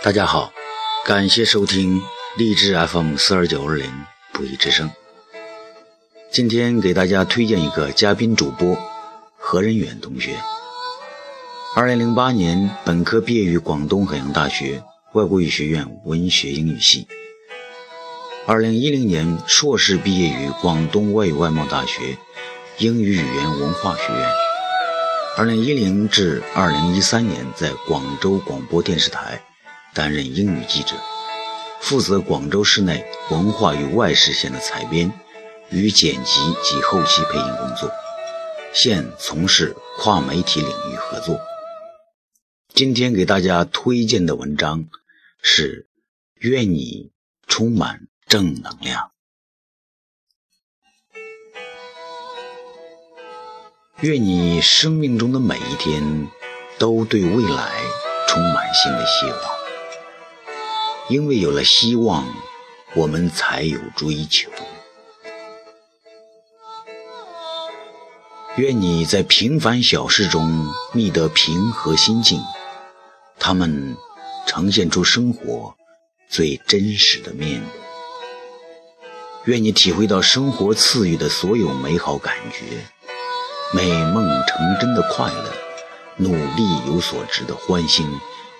大家好，感谢收听励志 FM 四二九二零不义之声。今天给大家推荐一个嘉宾主播何仁远同学。二零零八年本科毕业于广东海洋大学外国语学院文学英语系。二零一零年硕士毕业于广东外语外贸大学英语语言文化学院。二零一零至二零一三年在广州广播电视台担任英语记者，负责广州市内文化与外事线的采编与剪辑及后期配音工作，现从事跨媒体领域合作。今天给大家推荐的文章是：愿你充满。正能量，愿你生命中的每一天都对未来充满新的希望，因为有了希望，我们才有追求。愿你在平凡小事中觅得平和心境，他们呈现出生活最真实的面目。愿你体会到生活赐予的所有美好感觉，美梦成真的快乐，努力有所值的欢欣，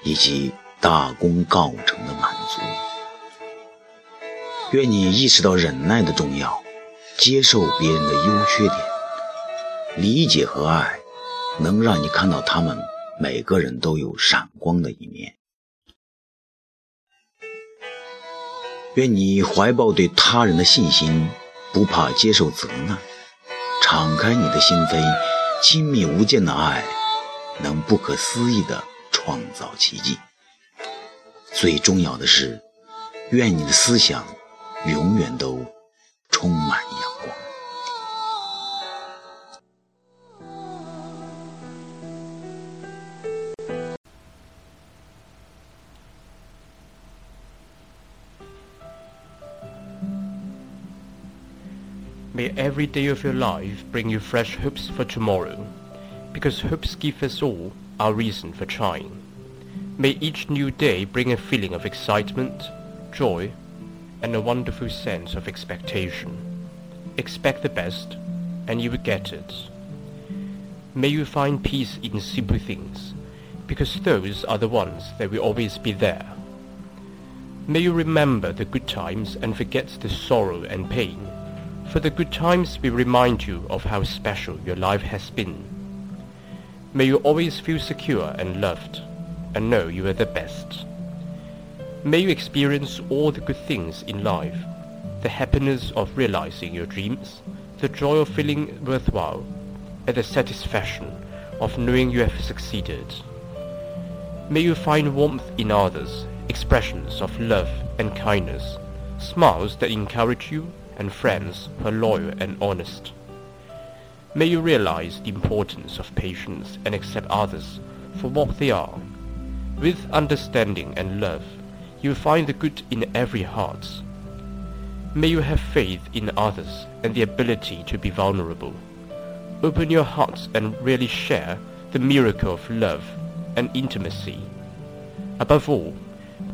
以及大功告成的满足。愿你意识到忍耐的重要，接受别人的优缺点，理解和爱能让你看到他们每个人都有闪光的一面。愿你怀抱对他人的信心，不怕接受责难，敞开你的心扉，亲密无间的爱能不可思议地创造奇迹。最重要的是，愿你的思想永远都充满阳光。May every day of your life bring you fresh hopes for tomorrow, because hopes give us all our reason for trying. May each new day bring a feeling of excitement, joy, and a wonderful sense of expectation. Expect the best, and you will get it. May you find peace in simple things, because those are the ones that will always be there. May you remember the good times and forget the sorrow and pain for the good times will remind you of how special your life has been. May you always feel secure and loved, and know you are the best. May you experience all the good things in life, the happiness of realizing your dreams, the joy of feeling worthwhile, and the satisfaction of knowing you have succeeded. May you find warmth in others, expressions of love and kindness, smiles that encourage you and friends who are loyal and honest. May you realize the importance of patience and accept others for what they are. With understanding and love, you find the good in every heart. May you have faith in others and the ability to be vulnerable. Open your hearts and really share the miracle of love and intimacy. Above all,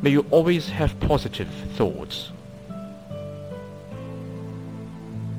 may you always have positive thoughts